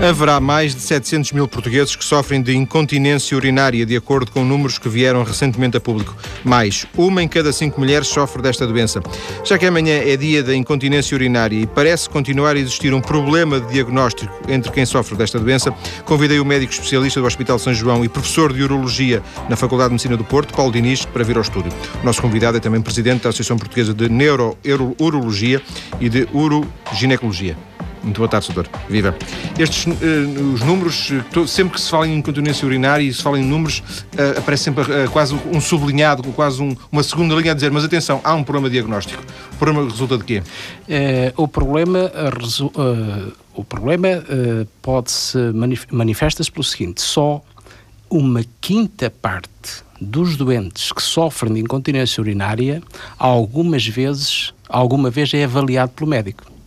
Haverá mais de 700 mil portugueses que sofrem de incontinência urinária, de acordo com números que vieram recentemente a público. Mais, uma em cada cinco mulheres sofre desta doença. Já que amanhã é dia da incontinência urinária e parece continuar a existir um problema de diagnóstico entre quem sofre desta doença, convidei o médico especialista do Hospital São João e professor de Urologia na Faculdade de Medicina do Porto, Paulo Diniz, para vir ao estúdio. O nosso convidado é também presidente da Associação Portuguesa de Neurourologia e de Uroginecologia. Muito boa tarde, doutor. Viva. Estes uh, os números, uh, sempre que se fala em incontinência urinária e se fala em números, uh, aparece sempre quase um sublinhado, quase um, uma segunda linha a dizer, mas atenção, há um problema diagnóstico. O problema resulta de quê? o problema, o problema pode-se manif manifesta-se pelo seguinte: só uma quinta parte dos doentes que sofrem de incontinência urinária, algumas vezes, alguma vez é avaliado pelo médico.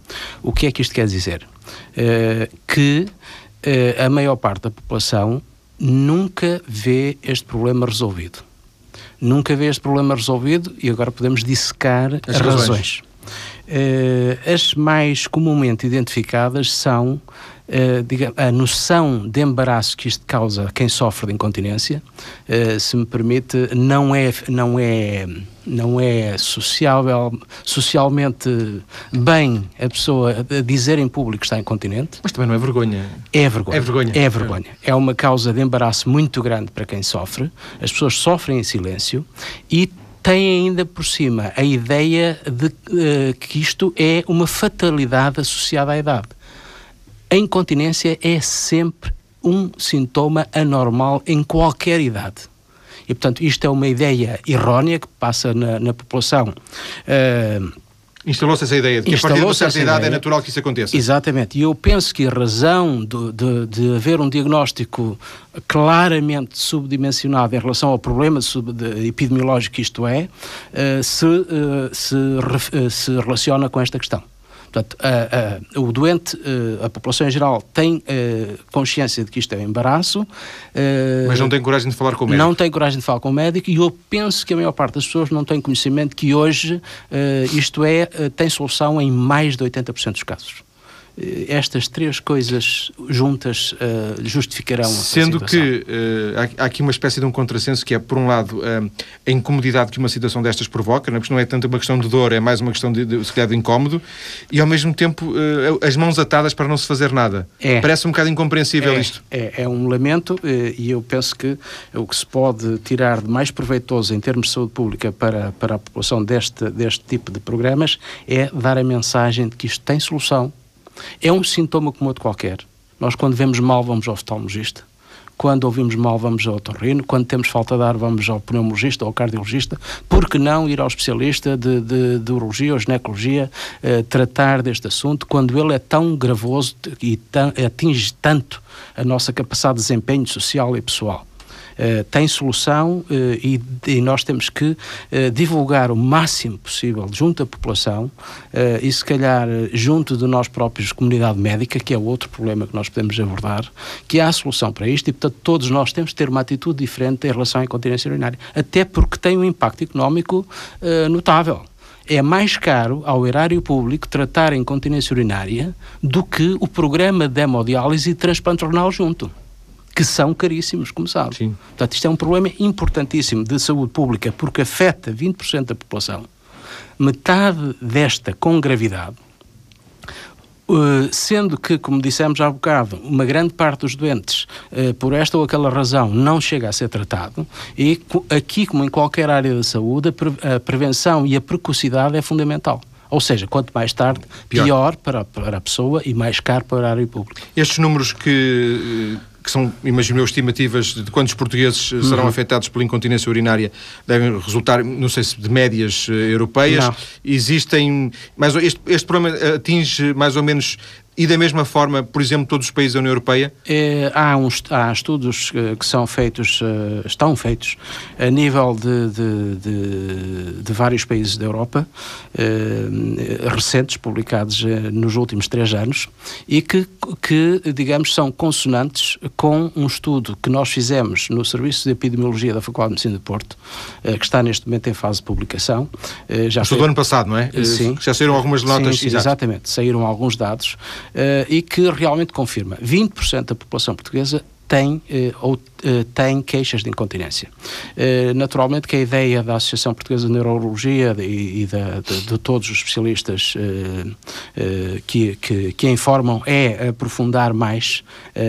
O que é que isto quer dizer? Uh, que uh, a maior parte da população nunca vê este problema resolvido. Nunca vê este problema resolvido e agora podemos dissecar as, razões. razões. Uh, as mais comumente identificadas são a noção de embaraço que isto causa a quem sofre de incontinência, uh, se me permite, não é, não é, não é sociável, socialmente bem a pessoa dizer em público que está incontinente. Mas também não é vergonha. É vergonha. É vergonha. É vergonha. É uma causa de embaraço muito grande para quem sofre. As pessoas sofrem em silêncio e têm ainda por cima a ideia de uh, que isto é uma fatalidade associada à idade. A incontinência é sempre um sintoma anormal em qualquer idade. E, portanto, isto é uma ideia errónea que passa na, na população. Uh, Instalou-se essa ideia de que a partir de uma certa idade é ideia. é natural que isso aconteça. Exatamente. E eu penso que a razão de, de, de haver um diagnóstico claramente subdimensionado em relação ao problema de, de epidemiológico que isto é, uh, se, uh, se, se relaciona com esta questão. Portanto, a, a, o doente, a população em geral, tem consciência de que isto é um embaraço. Mas não tem coragem de falar com o médico. Não tem coragem de falar com o médico e eu penso que a maior parte das pessoas não tem conhecimento que hoje isto é, tem solução em mais de 80% dos casos. Eh, estas três coisas juntas uh, justificarão Sendo que uh, há, aqui uma espécie de um contrassenso que é, por um lado, uh, a incomodidade que uma situação destas provoca, não é? porque não é tanto uma questão de dor, é mais uma questão de, de se calhar, de incómodo, e ao mesmo tempo as mãos atadas para não se fazer nada. É. Parece um bocado incompreensível é, isto. É, é um lamento e eu penso que o que se pode tirar de mais proveitoso em termos de saúde pública para, para a população deste, deste tipo de programas é dar a mensagem de que isto tem solução, é um sintoma como outro qualquer. Nós, quando vemos mal, vamos ao oftalmologista. Quando ouvimos mal, vamos ao otorrino. Quando temos falta de ar, vamos ao pneumologista ou ao cardiologista. Por que não ir ao especialista de, de, de urologia ou ginecologia eh, tratar deste assunto quando ele é tão gravoso e tão, atinge tanto a nossa capacidade de desempenho social e pessoal? Eh, tem solução uh, e, e, nós temos que uh, divulgar o máximo possível junto à população e se calhar junto de nós próprios, comunidade médica, que é outro problema que nós podemos abordar, que há solução para isto e, portanto, todos nós temos que ter uma atitude diferente em relação à incontinência urinária, até porque tem um impacto económico notável. É mais caro ao erário público tratar a incontinência urinária do que o programa de hemodiálise e transplante renal junto que são caríssimos, como sabe. Sim. Portanto, isto é um problema importantíssimo de saúde pública, porque afeta 20% da população. Metade desta com gravidade, Uh, sendo que, como dissemos há bocado, uma grande parte dos doentes, uh, por esta ou aquela razão, não chega a ser tratado, e aqui, como em qualquer área da saúde, a, pre a prevenção e a precocidade é fundamental. Ou seja, quanto mais tarde, pior, pior para, para, a pessoa e mais caro para a área pública. Estes números que que são, imagino eu, estimativas de quantos portugueses uhum. serão afetados pela incontinência urinária, devem resultar, não sei se de médias uh, europeias. Não. Existem. Mas este, este problema atinge mais ou menos e da mesma forma, por exemplo, todos os países da União Europeia? É, há, uns, há estudos uh, que são feitos, uh, estão feitos, a nível de, de, de, de vários países da Europa, recentes, publicados nos últimos três anos, e que, que, digamos, são consonantes com um estudo que nós fizemos no Serviço de Epidemiologia da Faculdade de Medicina de Porto, que está neste momento em fase de publicação. já foi... do ano passado, não é? Sim. Já saíram algumas notas. Sim, sim exatamente, saíram alguns dados e que realmente confirma 20% da população portuguesa tem eh, ou eh, tem queixas de incontinência. Eh, naturalmente que a ideia da Associação Portuguesa de Neurologia e, e da, de, de, todos os especialistas que, que, que, informam é aprofundar mais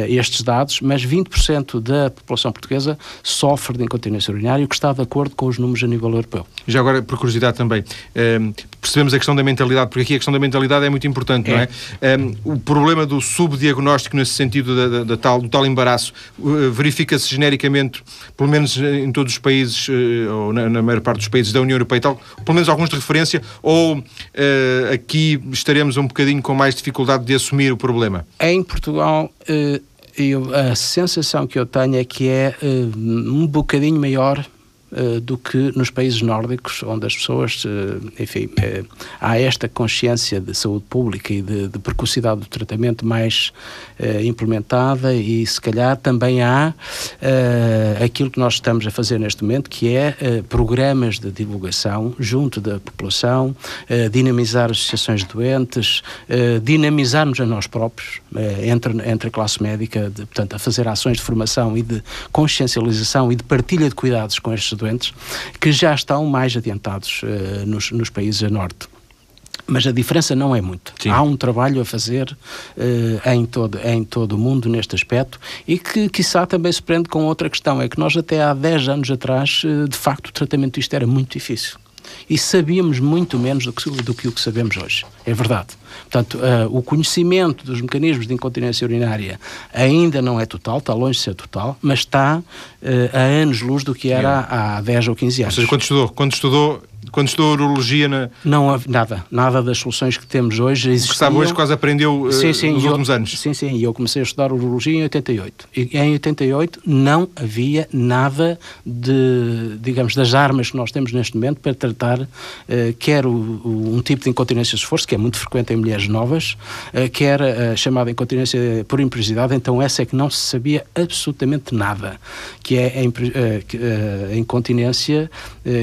estes dados, mas 20% da população portuguesa sofre de incontinência urinária, o que está de acordo com os números a nível europeu. Já agora, por curiosidade também, percebemos a questão da mentalidade, porque aqui a questão da mentalidade é muito importante, é. não é? o problema do subdiagnóstico nesse sentido da, da, da tal, do tal embaraço uh, verifica-se genericamente, pelo menos em todos os países, uh, ou na, na, maior parte dos países da União Europeia e tal, pelo menos alguns de referência, ou uh, aqui estaremos um bocadinho com mais dificuldade de assumir o problema? Em Portugal. Eu, a sensação que eu tenho é que é um bocadinho maior uh, do que nos países nórdicos, onde as pessoas, uh, enfim, uh, há esta consciência de saúde pública e de, de precocidade do tratamento mais implementada e se calhar também há aquilo que nós estamos a fazer neste momento, que é programas de divulgação junto da população, dinamizar associações de doentes, dinamizarmos a nós próprios, entre, entre a classe médica, de, portanto, a fazer ações de formação e de consciencialização e de partilha de cuidados com estes doentes, que já estão mais adiantados uh, nos, nos países a norte mas a diferença não é muito. Sim. Há um trabalho a fazer uh, em, todo, em todo o mundo neste aspecto e que, quiçá, também se prende com outra questão: é que nós, até há 10 anos atrás, uh, de facto, o tratamento disto era muito difícil e sabíamos muito menos do que, do que o que sabemos hoje. É verdade. Portanto, uh, o conhecimento dos mecanismos de incontinência urinária ainda não é total, está longe de ser total, mas está uh, a anos-luz do que era há 10 ou 15 anos. Ou seja, quando estudou, quando estudou quando estou a urologia na... Não, nada, nada das soluções que temos hoje existiam... O que sabe hoje quase aprendeu uh, sim, sim, nos últimos eu, anos. Sim, sim, e eu comecei a estudar urologia em 88. E em 88 não havia nada de, digamos, das armas que nós temos neste momento para tratar uh, quer o, o, um tipo de incontinência de esforço, que é muito frequente em mulheres novas, uh, quer a chamada incontinência por imprecisidade, então essa é que não se sabia absolutamente nada, que é a, a incontinência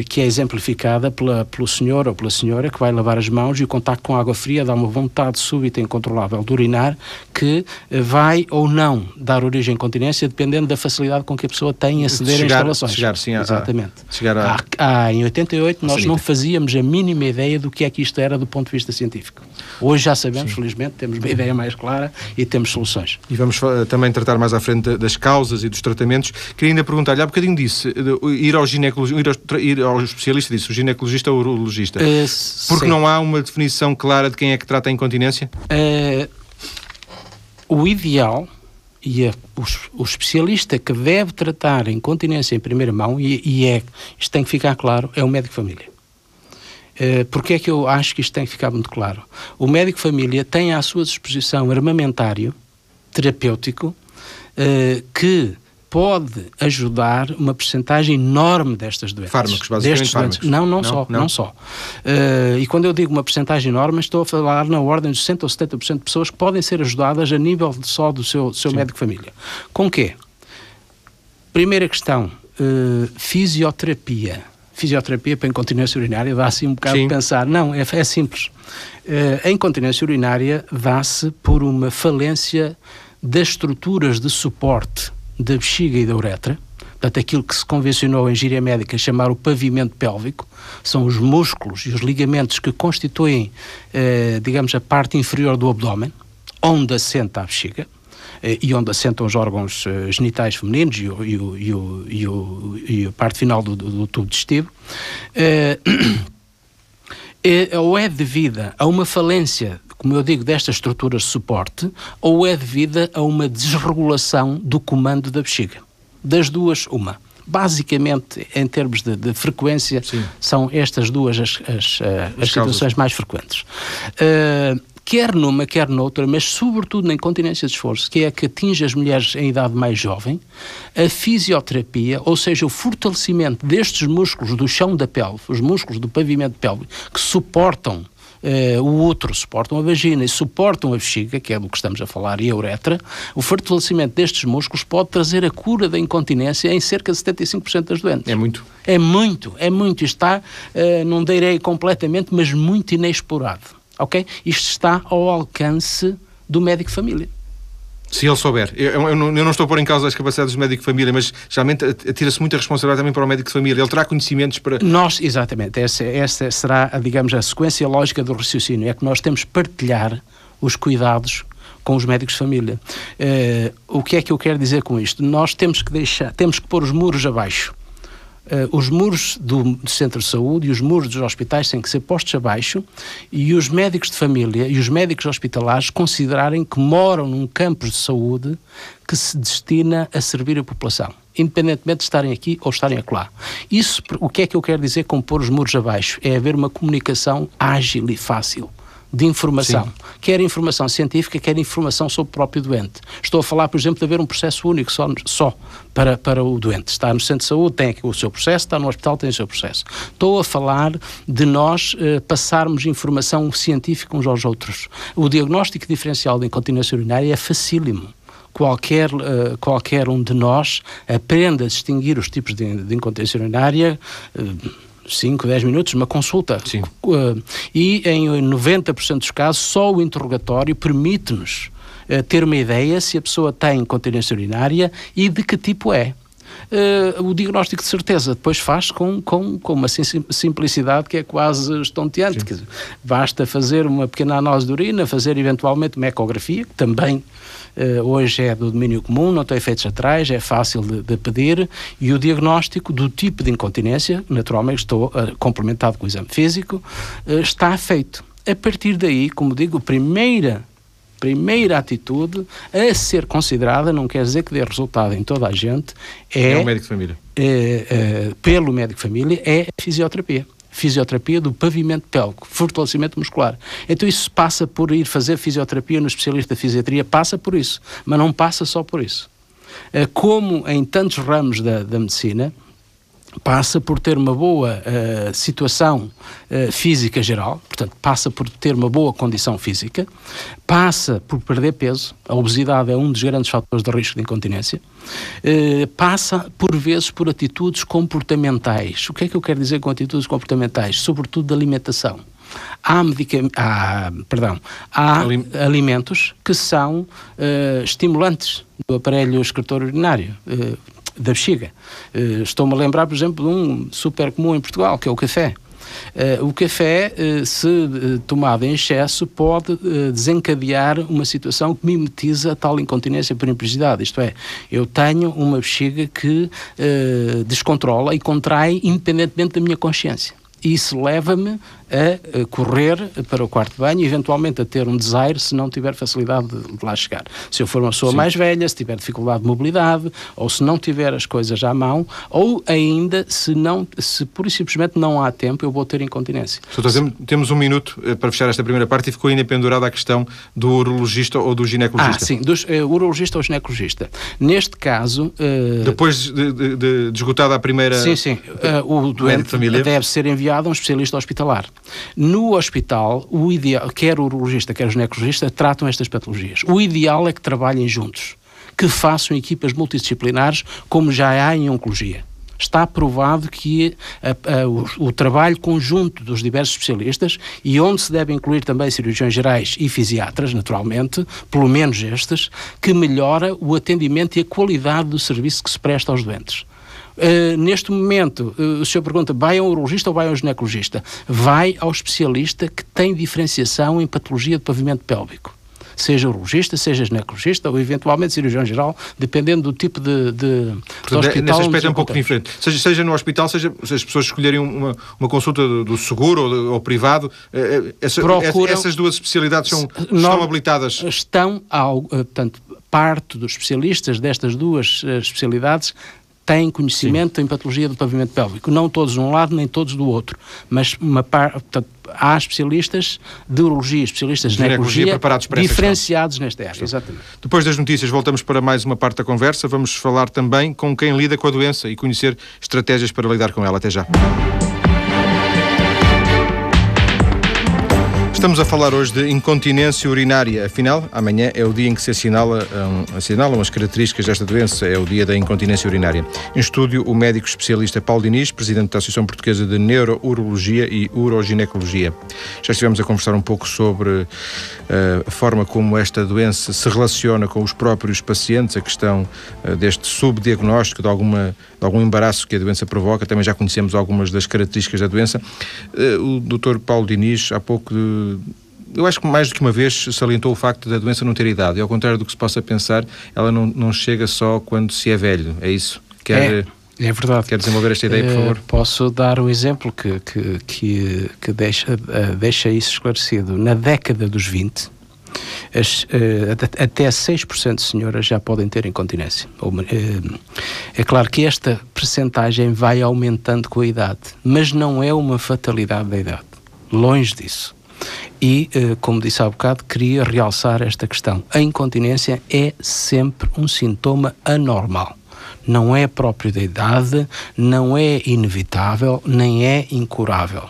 que é exemplificada pela, pelo senhor ou pela senhora que vai lavar as mãos e o contacto com água fria dá uma vontade súbita e incontrolável de urinar que eh, vai ou não dar origem à incontinência dependendo da facilidade com que a pessoa tem em aceder chegar, a instalações. Chegar, sim, Exatamente. A, chegar a... Há, há, em 88 nós não fazíamos a mínima ideia do que é que isto era do ponto de vista científico. Hoje já sabemos, sim. felizmente, temos uma ideia mais clara e temos soluções. E vamos também tratar mais à frente das causas e dos tratamentos. Queria ainda perguntar-lhe, há bocadinho disse, ir ao ginecologista, ir ao, ir ao especialista disse, o ginecologista ou urologista? Uh, Porque sim. não há uma definição clara de quem é que trata a incontinência? Uh, o ideal e é o, o, especialista que deve tratar a incontinência em primeira mão, e, e, é, isto tem que ficar claro, é o médico família. Uh, Porque é que eu acho que isto tem que ficar muito claro? O médico família tem à sua disposição armamentário terapêutico uh, que pode ajudar uma percentagem enorme destas doenças. Fármacos, basicamente fármacos. Não, não, não, só, não, não só. Uh, e quando eu digo uma percentagem enorme, estou a falar na ordem de 60 ou 70% de pessoas que podem ser ajudadas a nível só do seu, seu médico família. Com quê? Primeira questão, uh, fisioterapia. Fisioterapia para incontinência urinária dá assim um bocado Sim. de pensar. Não, é, é simples. Uh, a incontinência urinária dá-se por uma falência das estruturas de suporte da bexiga e da uretra, portanto, aquilo que se convencionou em gíria médica chamar o pavimento pélvico, são os músculos e os ligamentos que constituem, eh, digamos, a parte inferior do abdômen, onde assenta a bexiga, eh, e onde assentam os órgãos eh, genitais femininos e, o, e, o, e, o, e, o, e a parte final do, do, do tubo digestivo, eh, é, ou é devida a uma falência como eu digo, destas estruturas de suporte, ou é devida a uma desregulação do comando da bexiga. Das duas, uma. Basicamente, em termos de, de frequência, Sim. são estas duas as, as, eh, as, as situações mais frequentes. Uh, quer numa, quer noutra, mas sobretudo na incontinência de esforço, que é a que atinge as mulheres em idade mais jovem, a fisioterapia, ou seja, o fortalecimento destes músculos do chão da pelve, os músculos do pavimento pélvico, que suportam Uh, o outro suportam a vagina e suportam a bexiga, que é do que estamos a falar, e a uretra, o fortalecimento destes músculos pode trazer a cura da incontinência em cerca de 75% das doentes. É muito. É muito, é muito. Está, uh, não direi completamente, mas muito inexplorado. Ok? Isto está ao alcance do médico família. Se ele souber. Eu, eu, não, eu, não, estou a pôr em causa as capacidades do médico de família, mas geralmente atira-se muita responsabilidade também para o médico de família. Ele terá conhecimentos para. Nós, exatamente. Essa, essa será, digamos, a sequência lógica do raciocínio. É que nós temos que partilhar os cuidados com os médicos de família. Uh, o que é que eu quero dizer com isto? Nós temos que deixar, temos que pôr os muros abaixo os muros do, do, centro de saúde e os muros dos hospitais têm que ser postos abaixo e os médicos de família e os médicos hospitalares considerarem que moram num campus de saúde que se destina a servir a população, independentemente de estarem aqui ou estarem acolá. Isso, o que é que eu quero dizer com pôr os muros abaixo? É haver uma comunicação ágil e fácil de informação, Sim. Quer informação científica, quer informação sobre o próprio doente. Estou a falar, por exemplo, de haver um processo único só, só para, para o doente. Está no centro de saúde, tem o seu processo, está no hospital, tem o seu processo. Estou a falar de nós eh, passarmos informação científica uns aos outros. O diagnóstico diferencial de incontinência urinária é facílimo qualquer, uh, qualquer um de nós aprenda a distinguir os tipos de, de incontinência urinária. Uh, 5, 10 minutos, uma consulta. Sim. Uh, e em 90% dos casos, só o interrogatório permite-nos uh, ter uma ideia se a pessoa tem incontinência urinária e de que tipo é. Uh, o diagnóstico de certeza depois faz com, com, com uma simplicidade que é quase estonteante. Dizer, basta fazer uma pequena análise de urina, fazer eventualmente uma ecografia, que também uh, hoje é do domínio comum, não tem efeitos atrás, é fácil de, de, pedir, e o diagnóstico do tipo de incontinência, naturalmente estou uh, complementado com o exame físico, está feito. A partir daí, como digo, a primeira primeira atitude a ser considerada, não quer dizer que dê resultado em toda a gente, é, é o médico de família. É, é, pelo médico de família, é a fisioterapia. Fisioterapia do pavimento pélvico, fortalecimento muscular. Então isso passa por ir fazer fisioterapia no especialista de fisiatria, passa por isso, mas não passa só por isso. É, como em tantos ramos da, da medicina, passa por ter uma boa uh, situação uh, física geral, portanto, passa por ter uma boa condição física, passa por perder peso, a obesidade é um dos grandes fatores de risco de incontinência, uh, passa, por vezes, por atitudes comportamentais. O que é que eu quero dizer com atitudes comportamentais? Sobretudo de alimentação. Há, há, perdão, há Alim alimentos que são estimulantes do aparelho excretor urinário da bexiga. Uh, Estou-me a lembrar, por exemplo, de um super comum em Portugal, que é o café. Uh, o café, uh, se tomado em excesso, pode desencadear uma situação que mimetiza a tal incontinência por imprecisidade. Isto é, eu tenho uma bexiga que descontrola e contrai independentemente da minha consciência. Isso leva-me a correr para o quarto de banho e eventualmente a ter um desaire se não tiver facilidade de, lá chegar. Se eu for uma pessoa Sim. mais velha, se tiver dificuldade de mobilidade, ou se não tiver as coisas à mão, ou ainda se não, se pura e simplesmente não há tempo, eu vou ter incontinência. Doutor, temos um minuto eh, para fechar esta primeira parte e ficou ainda pendurada a questão do urologista ou do ginecologista. Ah, sim, do uh, urologista ou ginecologista. Neste caso... Uh, Depois de, de, de, de esgotada a primeira... Sim, sim. Uh, o doente deve ser enviado a um especialista hospitalar. No hospital, o ideal, quer o urologista, quer o ginecologista, tratam estas patologias. O ideal é que trabalhem juntos, que façam equipas multidisciplinares, como já há em oncologia está provado que a, a, o, o, trabalho conjunto dos diversos especialistas e onde se deve incluir também cirurgiões gerais e fisiatras, naturalmente, pelo menos estes, que melhora o atendimento e a qualidade do serviço que se presta aos doentes. Uh, neste momento, uh, o senhor pergunta, vai ao urologista ou vai ao ginecologista? Vai ao especialista que tem diferenciação em patologia de pavimento pélvico seja urologista, seja ginecologista ou eventualmente cirurgião geral, dependendo do tipo de, de, Portanto, de hospital. Nesse aspecto é um pouco diferente. Seja, seja no hospital, seja se as pessoas escolherem uma, uma consulta do, seguro ou, ou privado, eh, essa, Procuram, essas duas especialidades são, estão habilitadas? Estão, ao, portanto, parte dos especialistas destas duas especialidades têm conhecimento Sim. em patologia do pavimento pélvico. Não todos de um lado, nem todos do outro. Mas uma par, portanto, há especialistas de urologia, especialistas de ginecologia, diferenciados nesta área. Exatamente. Depois das notícias, voltamos para mais uma parte da conversa. Vamos falar também com quem lida com a doença e conhecer estratégias para lidar com ela. Até já. Estamos a falar hoje de incontinência urinária. Afinal, amanhã é o dia em que se assinala, um, assinalam as características desta doença, é o dia da incontinência urinária. Em estúdio, o médico especialista Paulo Diniz, presidente da Associação Portuguesa de Neurourologia e Uroginecologia. Já estivemos a conversar um pouco sobre uh, a forma como esta doença se relaciona com os próprios pacientes, a questão uh, deste subdiagnóstico, de, alguma, de algum embaraço que a doença provoca. Também já conhecemos algumas das características da doença. Uh, o doutor Paulo Diniz, há pouco eu acho que mais do que uma vez salientou o facto da doença não ter idade. E ao contrário do que se possa pensar, ela não, não chega só quando se é velho. É isso? Quer, é, é verdade. Quer desenvolver esta ideia, por favor? Uh, posso dar um exemplo que, que, que, que deixa, uh, deixa isso esclarecido. Na década dos 20, as, uh, até 6% de senhoras já podem ter incontinência. é claro que esta percentagem vai aumentando com a idade, mas não é uma fatalidade da idade longe disso. E, eh, como disse há bocado, queria realçar esta questão. A incontinência é sempre um sintoma anormal. Não é próprio da idade, não é inevitável, nem é incurável.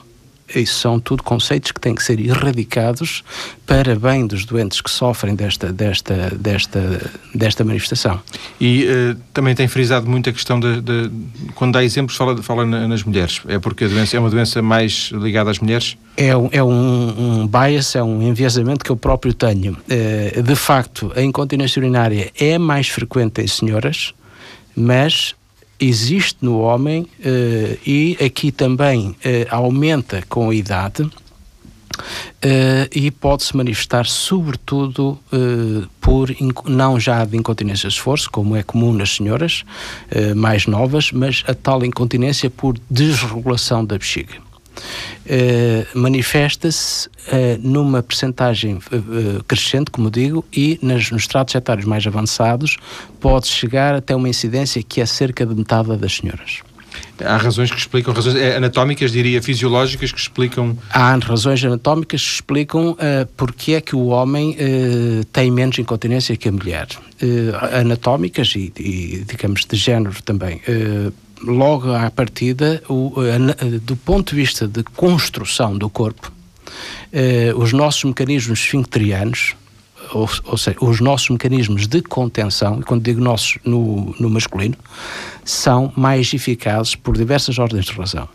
Isso são tudo conceitos que têm que ser erradicados para bem dos doentes que sofrem desta, desta, desta, desta manifestação. E uh, também tem frisado muito a questão de, de, quando dá exemplos, fala, fala nas mulheres. É porque a doença é uma doença mais ligada às mulheres? É, é um, um bias, é um enviesamento que eu próprio tenho. Uh, de facto, a incontinência urinária é mais frequente em senhoras, mas existe no homem uh, e aqui também uh, aumenta com a idade uh, e pode-se manifestar sobretudo por não já de incontinência de esforço, como é comum nas senhoras mais novas, mas a tal incontinência por desregulação da bexiga. Uh, manifesta-se uh, numa percentagem uh, crescente, como digo, e nas, nos tratos etários mais avançados pode chegar até uma incidência que é cerca de metade das senhoras. Há razões que explicam, razões anatómicas, diria, fisiológicas, que explicam... Há razões anatómicas que explicam uh, porque é que o homem uh, tem menos incontinência que a mulher. Uh, anatómicas e, e, digamos, de género também. Uh, logo à partida, o, do ponto de vista de construção do corpo, eh, os nossos mecanismos esfincterianos, ou, ou, seja, os nossos mecanismos de contenção, quando digo nossos no, no masculino, são mais eficazes por diversas ordens de razão.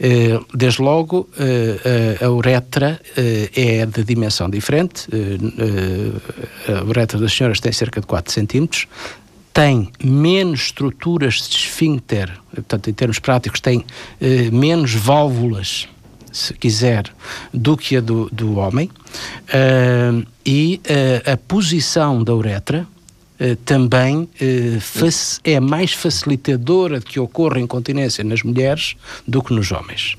Eh, desde logo, eh, a uretra eh, é de dimensão diferente, a uretra das senhoras tem cerca de 4 centímetros, tem menos estruturas de esfíncter, portanto, em termos práticos, tem eh, menos válvulas, se quiser, do que a do, do homem, uh, e uh, a posição da uretra uh, também é mais facilitadora de que ocorra incontinência nas mulheres do que nos homens.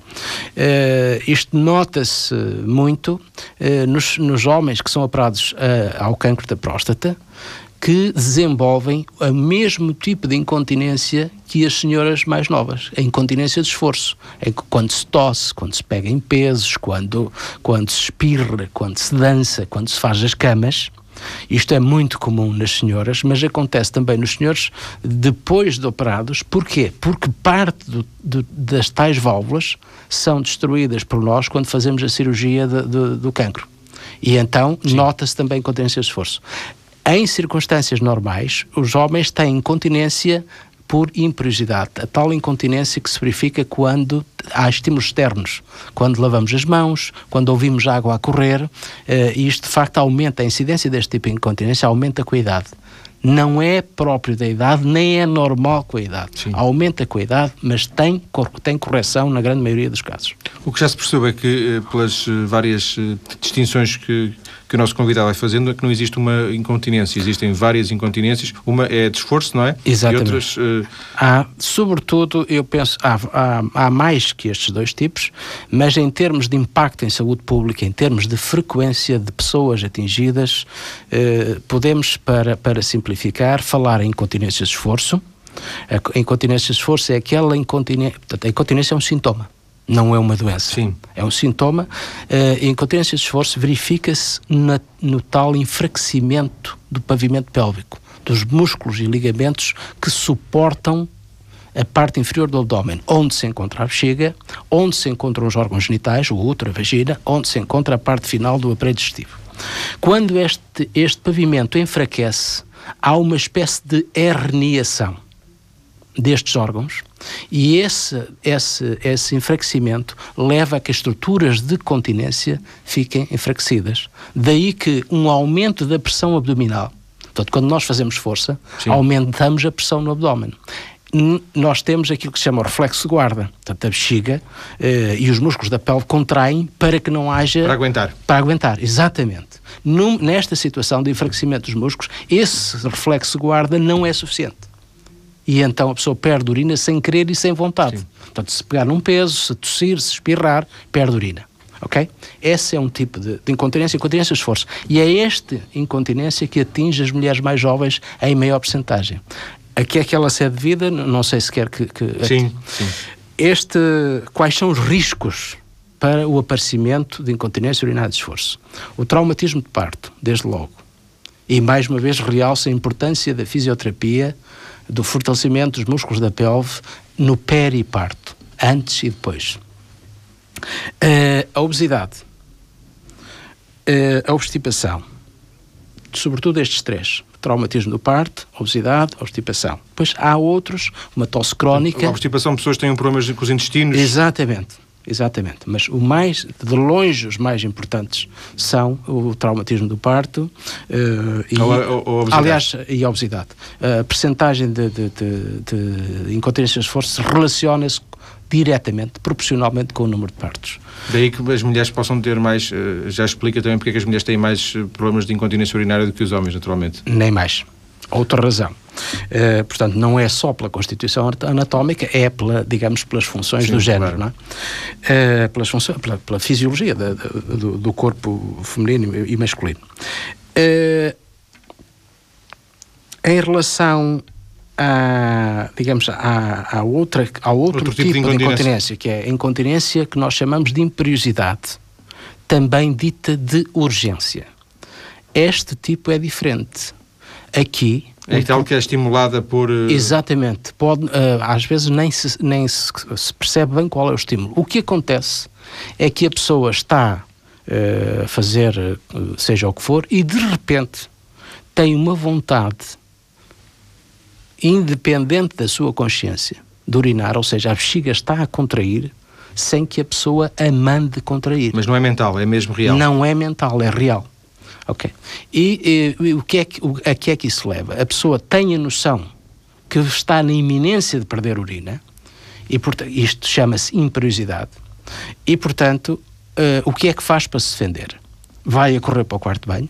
isto nota-se muito nos, nos homens que são operados ao cancro da próstata, que desenvolvem o mesmo tipo de incontinência que as senhoras mais novas, a incontinência de esforço, é quando se tosse, quando se pega em pesos, quando, quando se espirra, quando se dança, quando se faz as camas. Isto é muito comum nas senhoras, mas acontece também nos senhores depois de operados. Porquê? Porque parte do, do, das tais válvulas são destruídas por nós quando fazemos a cirurgia de, de, do cancro. E então nota-se também incontinência de esforço. Em circunstâncias normais, os homens têm incontinência por imperiosidade, a tal incontinência que se verifica quando há estímulos externos, quando lavamos as mãos, quando ouvimos água a correr, uh, e isto de facto aumenta a incidência deste tipo de incontinência, aumenta com a idade. Não é próprio da idade, nem é normal com a idade. Sim. Aumenta com a idade, mas tem, tem correção na grande maioria dos casos. O que já se percebe é que, eh, pelas eh, várias distinções que, que o nosso convidado vai fazendo é que não existe uma incontinência, existem várias incontinências. Uma é de esforço, não é? Exatamente. E outras. Uh... Há, sobretudo, eu penso, há, há, há, mais que estes dois tipos, mas em termos de impacto em saúde pública, em termos de frequência de pessoas atingidas, uh, podemos, para, para simplificar, falar em incontinência de esforço. A incontinência de esforço é aquela incontinência. Portanto, a incontinência é um sintoma não é uma doença. Sim. É um sintoma. Uh, a incontinência de esforço verifica-se no tal enfraquecimento do pavimento pélvico, dos músculos e ligamentos que suportam a parte inferior do abdômen, onde se encontra a bexiga, onde se encontram os órgãos genitais, o útero, a vagina, onde se encontra a parte final do aparelho digestivo. Quando este, este pavimento enfraquece, há uma espécie de herniação destes órgãos e esse, esse, esse enfraquecimento leva a que as estruturas de continência fiquem enfraquecidas. Daí que um aumento da pressão abdominal, portanto, quando nós fazemos força, Sim. aumentamos a pressão no abdômen nós temos aquilo que se chama o reflexo de guarda. Portanto, a bexiga eh, e os músculos da pele contraem para que não haja. Para aguentar. Para aguentar, exatamente. Num, nesta situação de enfraquecimento dos músculos, esse reflexo de guarda não é suficiente. E então a pessoa perde urina sem querer e sem vontade. Sim. Portanto, se pegar num peso, se tossir, se espirrar, perde urina. Ok? Esse é um tipo de, de incontinência, incontinência de esforço. E é esta incontinência que atinge as mulheres mais jovens em maior porcentagem. Aqui é que ela se é devida, não sei se quer que. que sim, sim. Este, quais são os riscos para o aparecimento de incontinência urinária de esforço? O traumatismo de parto, desde logo. E mais uma vez realça a importância da fisioterapia, do fortalecimento dos músculos da pelve no periparto, antes e depois. Uh, a obesidade, uh, a obstipação, sobretudo estes três traumatismo do parto, obesidade, obstipação. Depois há outros, uma tosse crónica. A obstipação, pessoas têm problemas com os intestinos. Exatamente. Exatamente, mas o mais, de longe, os mais importantes são o traumatismo do parto uh, e, ou, ou, ou a aliás, e a obesidade. A percentagem de, de, de, de incontinência de esforço relaciona-se diretamente, proporcionalmente com o número de partos. Daí que as mulheres possam ter mais, eh, já explica também porque é que as mulheres têm mais problemas de incontinência urinária do que os homens, naturalmente. Nem mais. Outra razão. Uh, portanto, não é só pela constituição anatómica, é pela, digamos, pelas funções Sim, do género, claro. não é? Uh, pelas funções, pela, pela fisiologia da, da, do, do, corpo feminino e masculino. Uh, em relação há, digamos, há, há, outra, há outro, outro tipo, tipo, de, incontinência. de incontinência, que é a incontinência que nós chamamos de imperiosidade, também dita de urgência. Este tipo é diferente. Aqui. É tal que é estimulada por. Uh... Exatamente. Pode, uh, às vezes nem, se, nem se, se, percebe bem qual é o estímulo. O que acontece é que a pessoa está uh, a fazer seja o que for e de repente tem uma vontade independente da sua consciência, de urinar, ou seja, a bexiga está a contrair sem que a pessoa a mande contrair. Mas não é mental, é mesmo real? Não é mental, é real. Ok. E, e, o que é que, o, a que é que isso leva? A pessoa tem a noção que está na iminência de perder urina, e portanto, isto chama-se imperiosidade, e portanto, uh, o que é que faz para se defender? Vai a correr para o quarto de banho,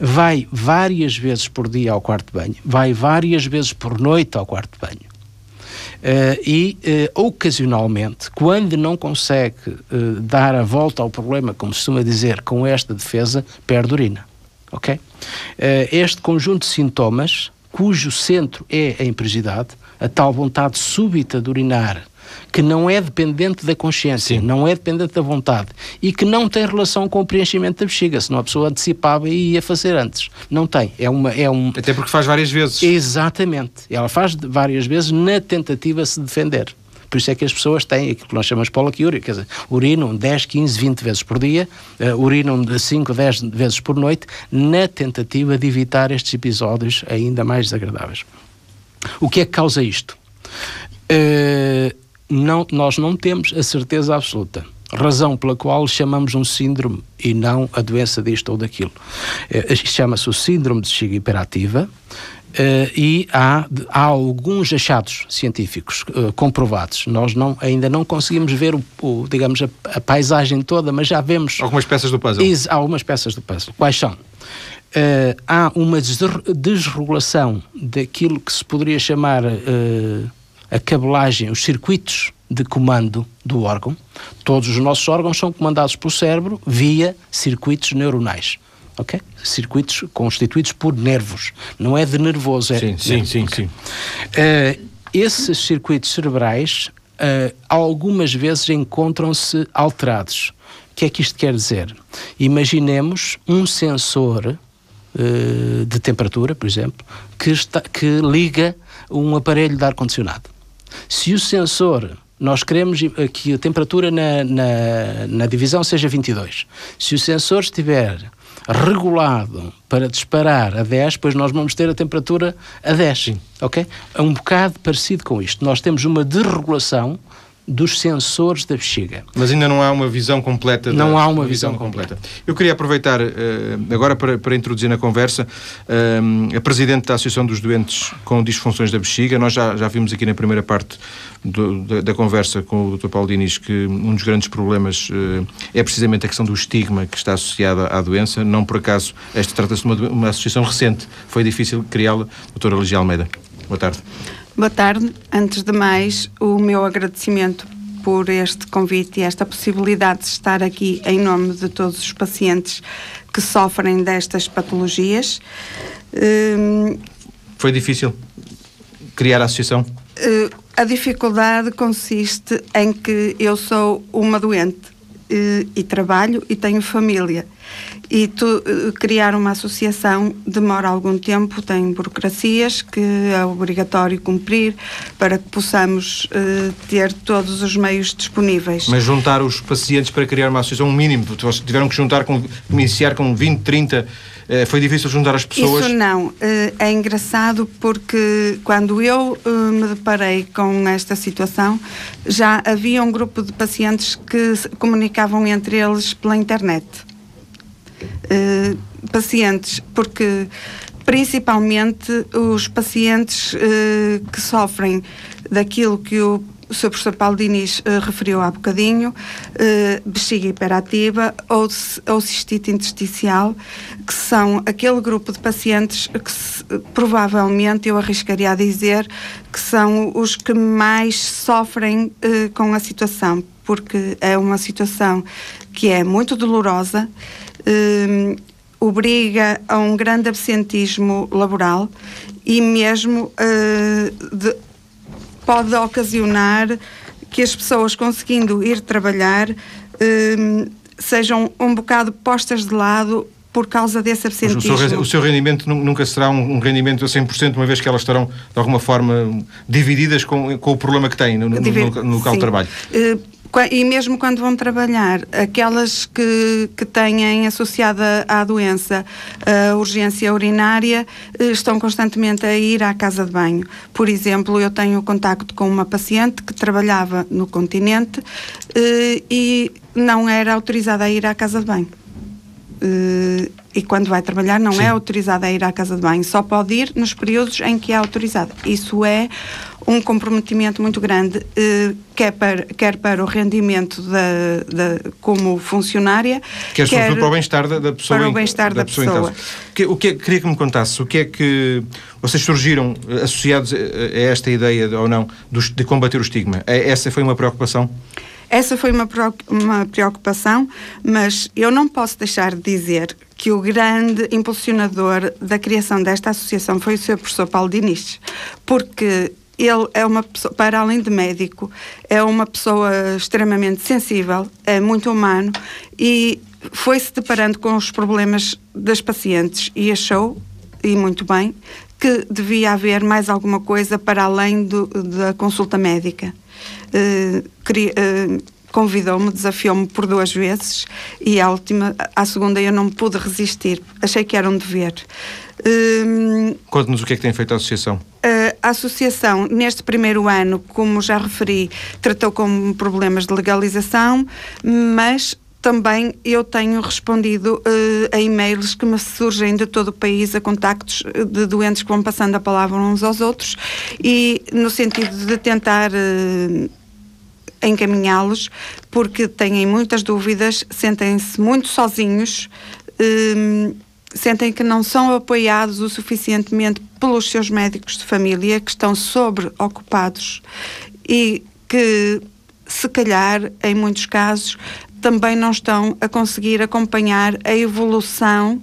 vai várias vezes por dia ao quarto de banho, vai várias vezes por noite ao quarto de banho. Uh, e uh, ocasionalmente, quando não consegue uh, dar a volta ao problema, como se costuma dizer, com esta defesa, perde urina. Ok? este conjunto de sintomas, cujo centro é a imperiosidade, a tal vontade súbita de urinar que não é dependente da consciência, Sim. não é dependente da vontade e que não tem relação com o preenchimento da bexiga, senão a pessoa antecipava e ia fazer antes. Não tem. É uma, é um... Até porque faz várias vezes. Exatamente. Ela faz várias vezes na tentativa de se defender. Por isso é que as pessoas têm aquilo que nós chamamos de poliquiúria, quer dizer, urinam 10, 15, 20 vezes por dia, uh, urinam de 5, 10 vezes por noite, na tentativa de evitar estes episódios ainda mais desagradáveis. O que é que causa isto? Uh, não, nós não temos a certeza absoluta. Razão pela qual chamamos um síndrome e não a doença disto ou daquilo. Uh, Chama-se o síndrome de bexiga hiperativa. Uh, e há, há, alguns achados científicos uh, comprovados. Nós não, ainda não conseguimos ver o, o digamos, a, a, paisagem toda, mas já vemos. Algumas peças do puzzle. Is, algumas peças do puzzle. Quais são? Uh, há uma desregulação daquilo que se poderia chamar a cabelagem, os circuitos de comando do órgão. Todos os nossos órgãos são comandados pelo cérebro via circuitos neuronais. Ok? Circuitos constituídos por nervos. Não é de nervoso, é. Sim, sim, sim. Okay. sim. Uh, esses circuitos cerebrais uh, algumas vezes encontram-se alterados. O que é que isto quer dizer? Imaginemos um sensor uh, de temperatura, por exemplo, que, está, que liga um aparelho de ar-condicionado Se o sensor nós queremos que a temperatura na, na, na, divisão seja 22. Se o sensor estiver regulado para disparar a 10, pois nós vamos ter a temperatura a 10. Sim. Ok? É um bocado parecido com isto. Nós temos uma desregulação dos sensores da bexiga. Mas ainda não há uma visão completa. Não há uma, visão, visão completa. completa. Eu queria aproveitar uh, agora para, para, introduzir na conversa uh, a Presidente da Associação dos Doentes com Disfunções da Bexiga. Nós já, já vimos aqui na primeira parte do, da, da, conversa com o Dr. Paulo Diniz que um dos grandes problemas uh, é precisamente a questão do estigma que está associada à doença. Não por acaso, esta trata-se de uma, uma associação recente. Foi difícil criá-la. Doutora Ligia Almeida, boa tarde. Boa tarde. Antes de mais, o meu agradecimento por este convite e esta possibilidade de estar aqui em nome de todos os pacientes que sofrem destas patologias. Hum, Foi difícil criar a associação? Uh, a dificuldade consiste em que eu sou uma doente uh, e trabalho e tenho família. E tu, eh, criar uma associação demora algum tempo, tem burocracias que é obrigatório cumprir para que possamos uh, ter todos os meios disponíveis. Mas juntar os pacientes para criar uma associação, um mínimo, tiveram que juntar, com, iniciar com 20, 30 eh, foi difícil juntar as pessoas? Isso não. É engraçado porque quando eu me deparei com esta situação, já havia um grupo de pacientes que comunicavam entre eles pela internet. Eh, pacientes, porque principalmente os pacientes uh, que sofrem daquilo que o o Sr. Professor Paulo Diniz uh, referiu há bocadinho, uh, bexiga hiperativa ou, ou cistite intersticial, que são aquele grupo de pacientes que se, provavelmente eu arriscaria a dizer que são os que mais sofrem uh, com a situação, porque é uma situação que é muito dolorosa, eh, obriga a um grande absentismo laboral e mesmo eh, de, pode ocasionar que as pessoas conseguindo ir trabalhar eh, sejam um bocado postas de lado por causa desse absentismo. O seu, o seu, rendimento nunca será um, rendimento a 100%, uma vez que elas estarão, de alguma forma, divididas com, com o problema que têm no, no, no, no local de trabalho. Uh, e mesmo quando vão trabalhar, aquelas que, que têm associada à doença a urgência urinária eh, estão constantemente a ir à casa de banho. Por exemplo, eu tenho contacto com uma paciente que trabalhava no continente eh, e não era autorizada a ir à casa de banho. Eh, e quando vai trabalhar não Sim. é autorizada a ir à casa de banho, só pode ir nos períodos em que é autorizada. Isso é um comprometimento muito grande, eh, quer, para, quer para o rendimento da, da como funcionária, quer, quer para o bem-estar da, da, pessoa. Para o bem-estar da, da, pessoa. pessoa. O que, o que queria que me contasse, o que é que vocês surgiram eh, associados a, a esta ideia ou não de, combater o estigma? É, essa foi uma preocupação? Essa foi uma, uma preocupação, mas eu não posso deixar de dizer que o grande impulsionador da criação desta associação foi o Sr. Professor Paulo Diniz, porque ele é uma pessoa, para além de médico, é uma pessoa extremamente sensível, é muito humano e foi-se deparando com os problemas das pacientes e achou, e muito bem, que devia haver mais alguma coisa para além do, da consulta médica. Uh, uh, convidou-me, desafiou-me por duas vezes e à última, à segunda eu não pude resistir. Achei que era um dever. Uh, Conte-nos o que é que tem feito a associação. Uh, a associação, neste primeiro ano, como já referi, tratou com problemas de legalização, mas também eu tenho respondido uh, a e-mails que me surgem de todo o país, a contactos de doentes que vão passando a palavra uns aos outros e no sentido de tentar uh, encaminhá-los, porque têm muitas dúvidas, sentem-se muito sozinhos, sentem que não são apoiados o suficientemente pelos seus médicos de família, que estão sobreocupados e que, se calhar, em muitos casos, também não estão a conseguir acompanhar a evolução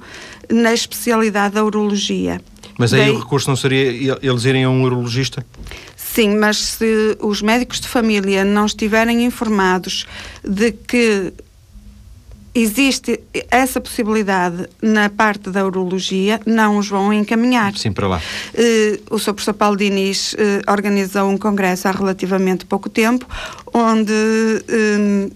na especialidade da urologia. Mas aí Daí, o recurso não seria eles irem a um urologista? Sim, mas se os médicos de família não estiverem informados de que existe essa possibilidade na parte da urologia, não os vão encaminhar. Sim, para lá. Uh, o Sr. Professor Paulo Diniz uh, organizou um congresso há relativamente pouco tempo, onde uh,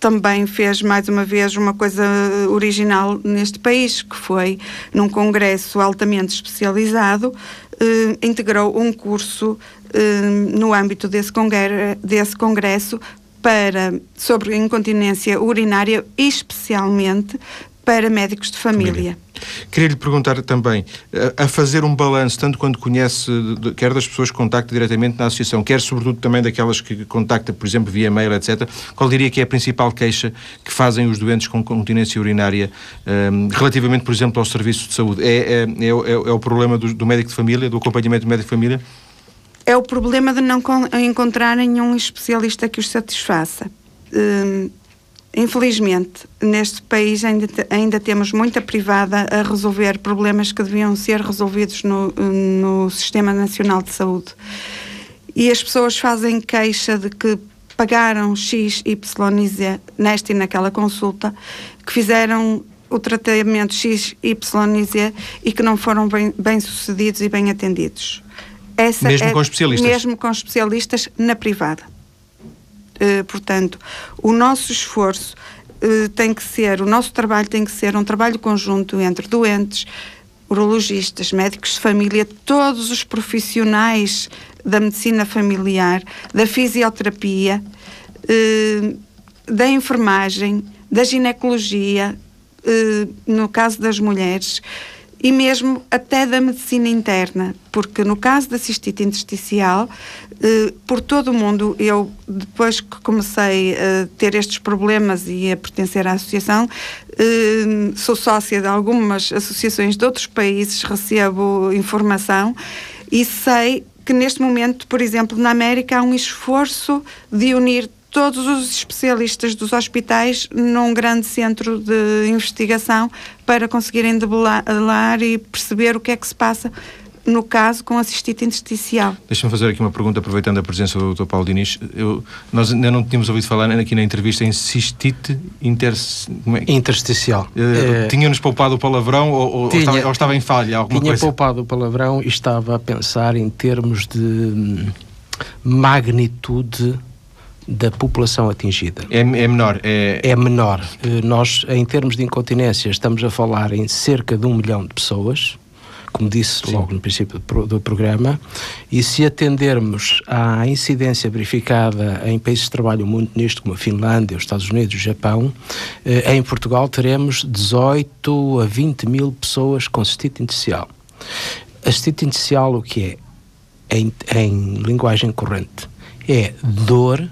também fez mais uma vez uma coisa original neste país, que foi num congresso altamente especializado, integrou um curso no âmbito desse, congresso, desse congresso para, sobre incontinência urinária, especialmente para médicos de família. Queria lhe perguntar também, a fazer um balanço, tanto quando conhece, quer das pessoas que contacta diretamente na associação, quer sobretudo também daquelas que contacta, por exemplo, via mail, etc., qual diria que é a principal queixa que fazem os doentes com continência urinária um, relativamente, por exemplo, ao serviço de saúde? É, é, é, é, é o problema do, do médico de família, do acompanhamento do médico de família? É o problema de não encontrarem um especialista que os satisfaça. Hum, infelizmente, neste país ainda, ainda temos muita privada a resolver problemas que deviam ser resolvidos no, no Sistema Nacional de Saúde. E as pessoas fazem queixa de que pagaram X, Y, Z nesta e naquela consulta, que fizeram o tratamento X, Y e Z e que não foram bem, bem sucedidos e bem atendidos. Essa mesmo é, com especialistas? Mesmo com especialistas na privada. Uh, portanto, o nosso esforço uh, tem que ser, o nosso trabalho tem que ser um trabalho conjunto entre doentes, urologistas, médicos de família, todos os profissionais da medicina familiar, da fisioterapia, uh, da enfermagem, da ginecologia, no caso das mulheres e mesmo até da medicina interna, porque no caso da cistite intersticial, eh, por todo o mundo, eu depois que comecei a ter estes problemas e a pertencer à associação, eh, sou sócia de algumas associações de outros países, recebo informação e sei que neste momento, por exemplo, na América há um esforço de unir todos os especialistas dos hospitais num grande centro de investigação para conseguirem debelar e perceber o que é que se passa no caso com a cistite intersticial. Deixa-me fazer aqui uma pergunta, aproveitando a presença do Dr. Paulo Diniz. Eu, nós ainda não tínhamos ouvido falar aqui na entrevista em cistite inter... é? intersticial. Uh, é... Tinha-nos poupado o palavrão ou, tinha, ou, estava, ou, estava, em falha? Alguma tinha coisa? poupado o palavrão e estava a pensar em termos de hum, magnitude da população atingida. É, é menor? É... é menor. Eh, nós, em termos de incontinência, estamos a falar em cerca de um milhão de pessoas, como disse Sim. logo no princípio do programa, e se atendermos à incidência verificada em países que trabalham muito nisto, como a Finlândia, os Estados Unidos, o Japão, eh, em Portugal teremos 18 a 20 mil pessoas com cistite intersticial. A cistite intersticial o que é? Em, em linguagem corrente, é dor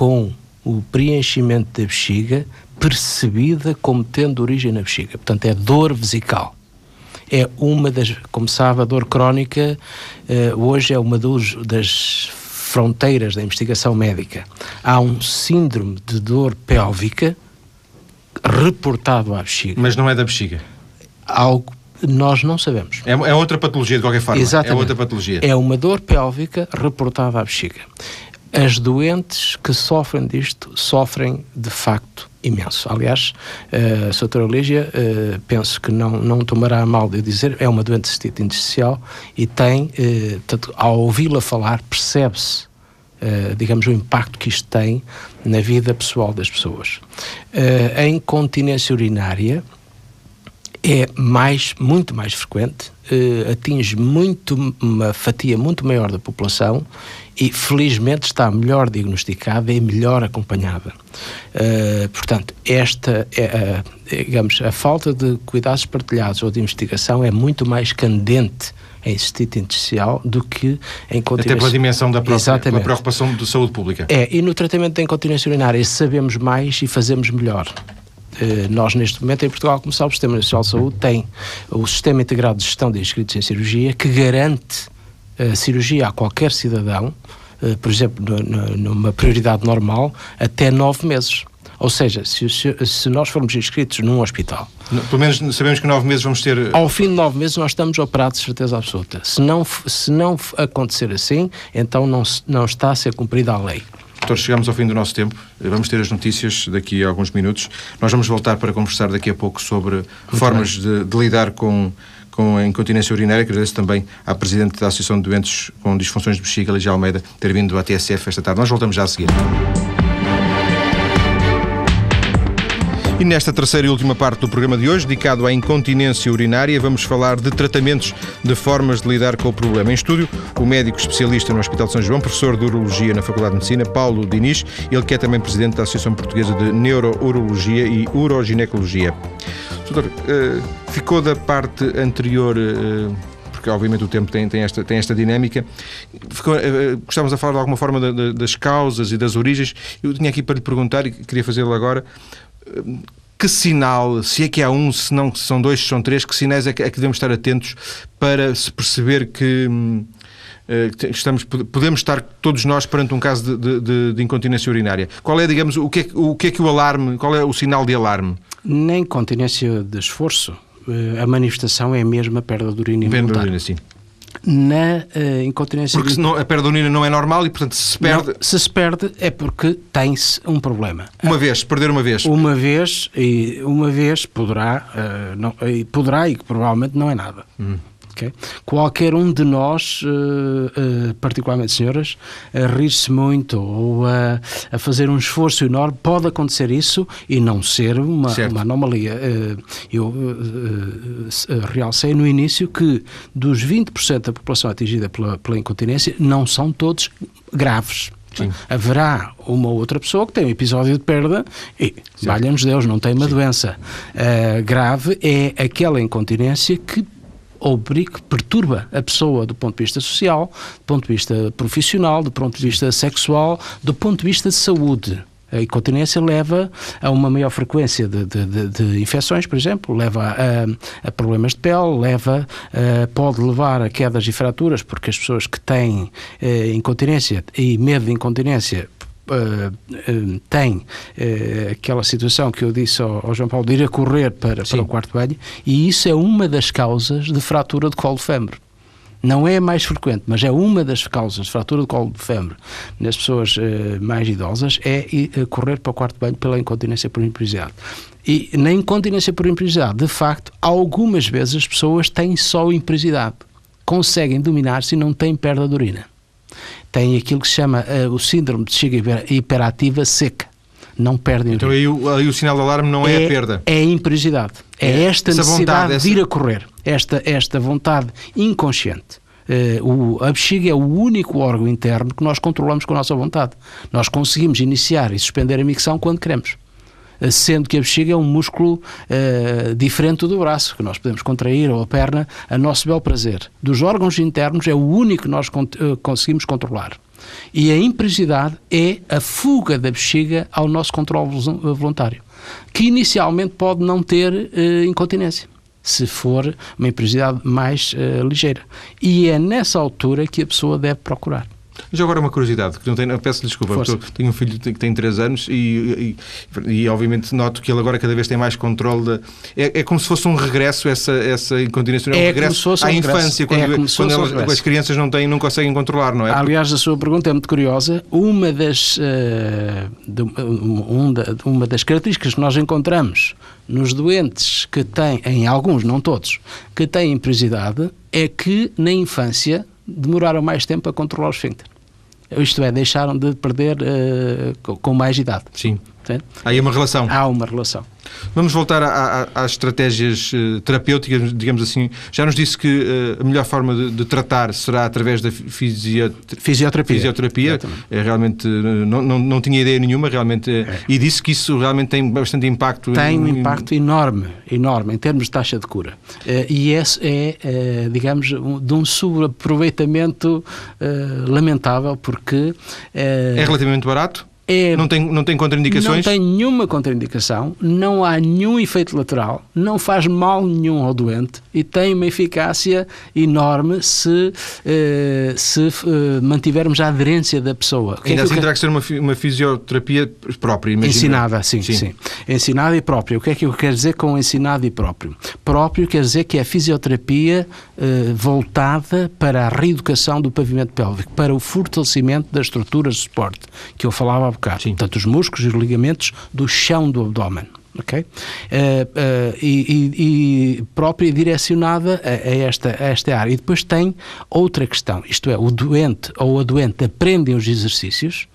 com o preenchimento da bexiga percebida como tendo origem na bexiga. Portanto, é dor vesical. É uma das, como sabe, a dor crónica uh, hoje é uma dos, das fronteiras da investigação médica. Há um síndrome de dor pélvica reportado à bexiga. Mas não é da bexiga? Algo nós não sabemos. É, é outra patologia de qualquer forma. Exatamente. É outra patologia. É uma dor pélvica reportada à bexiga as doentes que sofrem disto sofrem de facto imenso. Aliás, uh, a doutora Lígia, uh, penso que não, não tomará mal de dizer, é uma doente de cistite intersticial e tem, tanto, ao ouvi-la falar, percebe-se, digamos, o impacto que isto tem na vida pessoal das pessoas. a incontinência urinária é mais, muito mais frequente, atinge muito, uma fatia muito maior da população e felizmente está melhor diagnosticada e melhor acompanhada. Uh, portanto, esta, é, digamos, a falta de cuidados partilhados ou de investigação é muito mais candente em cistite intersticial do que em continência... Até pela dimensão da própria pela preocupação de saúde pública. É, e no tratamento da incontinência urinária sabemos mais e fazemos melhor. Uh, nós, neste momento, em Portugal, como sabe, o Sistema Nacional de Saúde tem o Sistema Integrado de Gestão de Inscritos em Cirurgia, que garante cirurgia a qualquer cidadão, uh, por exemplo, numa prioridade normal, até nove meses. Ou seja, se, se, se, nós formos inscritos num hospital. Pelo menos sabemos que nove meses vamos ter. Eh, Ao fim de nove meses nós estamos operados de certeza absoluta. Se não, se não acontecer assim, então não, não está a ser cumprida a lei. Doutor, chegamos ao fim do nosso tempo. Vamos ter as notícias daqui a alguns minutos. Nós vamos voltar para conversar daqui a pouco sobre Muito formas de, de, lidar com, com incontinência urinária. Agradeço também à Presidente da Associação de Doentes com Disfunções de Bexiga, Lígia Almeida, ter vindo à TSF esta tarde. Nós voltamos já a seguir. E nesta terceira e última parte do programa de hoje, dedicado à incontinência urinária, vamos falar de tratamentos de formas de lidar com o problema. Em estúdio, o médico especialista no Hospital de São João, professor de Urologia na Faculdade de Medicina, Paulo Diniz, ele que é também presidente da Associação Portuguesa de Neurourologia e Uroginecologia. Doutor, uh, ficou da parte anterior. Uh, porque obviamente o tempo tem, tem, esta, tem esta dinâmica. Uh, gostávamos a falar de alguma forma de, de, das causas e das origens. Eu tinha aqui para lhe perguntar, e queria fazê-lo agora, que sinal, se é que há um, se não são dois, se são três, que sinais é que, é que devemos estar atentos para se perceber que hum, eh, estamos, podemos estar todos nós perante um caso de, de, de, incontinência urinária? Qual é, digamos, o que é, o que é que o alarme, qual é o sinal de alarme? Na incontinência de esforço, eh, a manifestação é a mesma perda de urina involuntária. Perda de urina, sim na uh, incontinência. Porque senão a perda urina não é normal e, portanto, se se perde. Não, se se perde é porque tem-se um problema. Uma vez, perder uma vez. Uma vez, e uma vez poderá, uh, não, e poderá e que provavelmente não é nada. Hum. Okay? Qualquer um de nós, uh, uh, particularmente senhoras, a rir-se muito ou a, a, fazer um esforço enorme, pode acontecer isso e não ser uma, uma anomalia. Uh, eu realcei no início que dos 20% da população atingida pela, pela incontinência, não são todos graves. Sim. Haverá uma outra pessoa que tem um episódio de perda e, valha-nos Deus, não tem uma Sim. doença uh, grave, é aquela incontinência que obriga, perturba a pessoa do ponto de vista social, do ponto de vista profissional, do ponto de vista sexual, do ponto de vista de saúde. A incontinência leva a uma maior frequência de, de, de, de infecções, por exemplo, leva a, a, problemas de pele, leva, a, pode levar a quedas e fraturas, porque as pessoas que têm eh, incontinência e medo de incontinência uh, tem uh, aquela situação que eu disse ao, ao, João Paulo de ir a correr para, para o quarto banho, e isso é uma das causas de fratura de colo de fêmur. Não é mais frequente, mas é uma das causas de fratura de colo de fêmur nas pessoas mais idosas, é correr para o quarto banho pela incontinência por imperiosidade. E na incontinência por imperiosidade, de facto, algumas vezes as pessoas têm só imperiosidade. Conseguem dominar-se e não têm perda de urina têm aquilo que se chama uh, o síndrome de bexiga hiperativa seca. Não perdem Então aí o, aí o sinal de alarme não é, é a perda. É a imperiosidade. É, é esta necessidade vontade, de ir a correr. Esta, esta vontade inconsciente. Uh, o, a bexiga é o único órgão interno que nós controlamos com a nossa vontade. Nós conseguimos iniciar e suspender a micção quando queremos sendo que a bexiga é um músculo uh, diferente do braço, que nós podemos contrair, ou a perna, a nosso bel prazer. Dos órgãos internos é o único que nós uh, conseguimos controlar. E a imprecisidade é a fuga da bexiga ao nosso controle voluntário, que inicialmente pode não ter uh, incontinência se for uma imprecisidade mais uh, ligeira. E é nessa altura que a pessoa deve procurar. Já agora uma curiosidade, que não tenho, peço desculpa, porque tenho um filho que tem 3 anos e, e, e, obviamente noto que ele agora cada vez tem mais controle. De, é, é como se fosse um regresso, essa, essa incontinência, é um regresso à um infância, quando, é quando elas, as crianças não, têm, não conseguem controlar, não é? Aliás, a sua pergunta é muito curiosa. Uma das, uh, de, um, da, uma das características que nós encontramos nos doentes que têm, em alguns, não todos, que têm impresidade, é que na infância demoraram mais tempo a controlar o esfíncter. Isto é, deixaram de perder uh, com mais idade. Sim. Há aí uma relação. Há uma relação. Vamos voltar a, a, às estratégias uh, terapêuticas, digamos assim. Já nos disse que uh, a melhor forma de, de, tratar será através da fisio... fisioterapia. fisioterapia. É, realmente uh, não, não, não tinha ideia nenhuma, realmente. É. E disse que isso realmente tem bastante impacto. Tem um impacto enorme, enorme, em termos de taxa de cura. e esse é, digamos, de um subaproveitamento lamentável, porque. é relativamente barato? É, não, tem, não tem contraindicações? Não tem nenhuma contraindicação, não há nenhum efeito lateral, não faz mal nenhum ao doente e tem uma eficácia enorme se, eh, se eh, mantivermos a aderência da pessoa. É Ainda é assim que terá que ser uma, uma fisioterapia própria, imagina. Ensinada, sim, sim, sim. Ensinada e própria. O que é que eu quero dizer com ensinado e próprio? Próprio quer dizer que é fisioterapia eh, voltada para a reeducação do pavimento pélvico, para o fortalecimento das estruturas de suporte, que eu falava há bocado. Sim. Portanto, os músculos e os ligamentos do chão do abdômen. ok? Uh, uh, e, e, e, própria direcionada a, a, esta, a esta área. E depois tem outra questão, isto é, o doente ou a doente aprendem os exercícios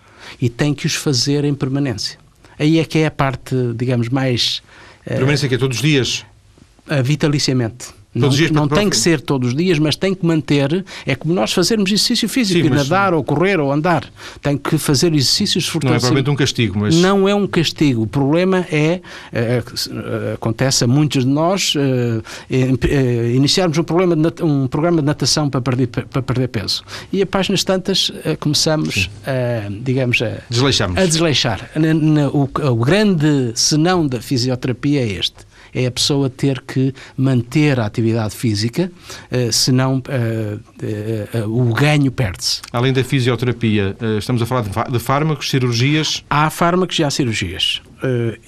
e tem que os fazer em permanência. Aí é que é a parte, digamos, mais... Permanência que é todos os dias? Vitaliciamente. Não, não tem que ser todos os dias, mas tem que manter. É como nós fazermos exercício físico, Sim, nadar ou correr ou andar. Tem que fazer exercícios fortalecedores. Não é provavelmente um castigo, mas. Não é um castigo. O problema é. é acontece a muitos de nós é, iniciarmos um, problema um programa de natação para perder, para perder peso. E a páginas tantas começamos a, digamos, a, a desleixar. O, o grande senão da fisioterapia é este é a pessoa ter que manter a atividade física, uh, senão uh, uh, o ganho perde-se. Além da fisioterapia, estamos a falar de fármacos, cirurgias? Há fármacos e há cirurgias.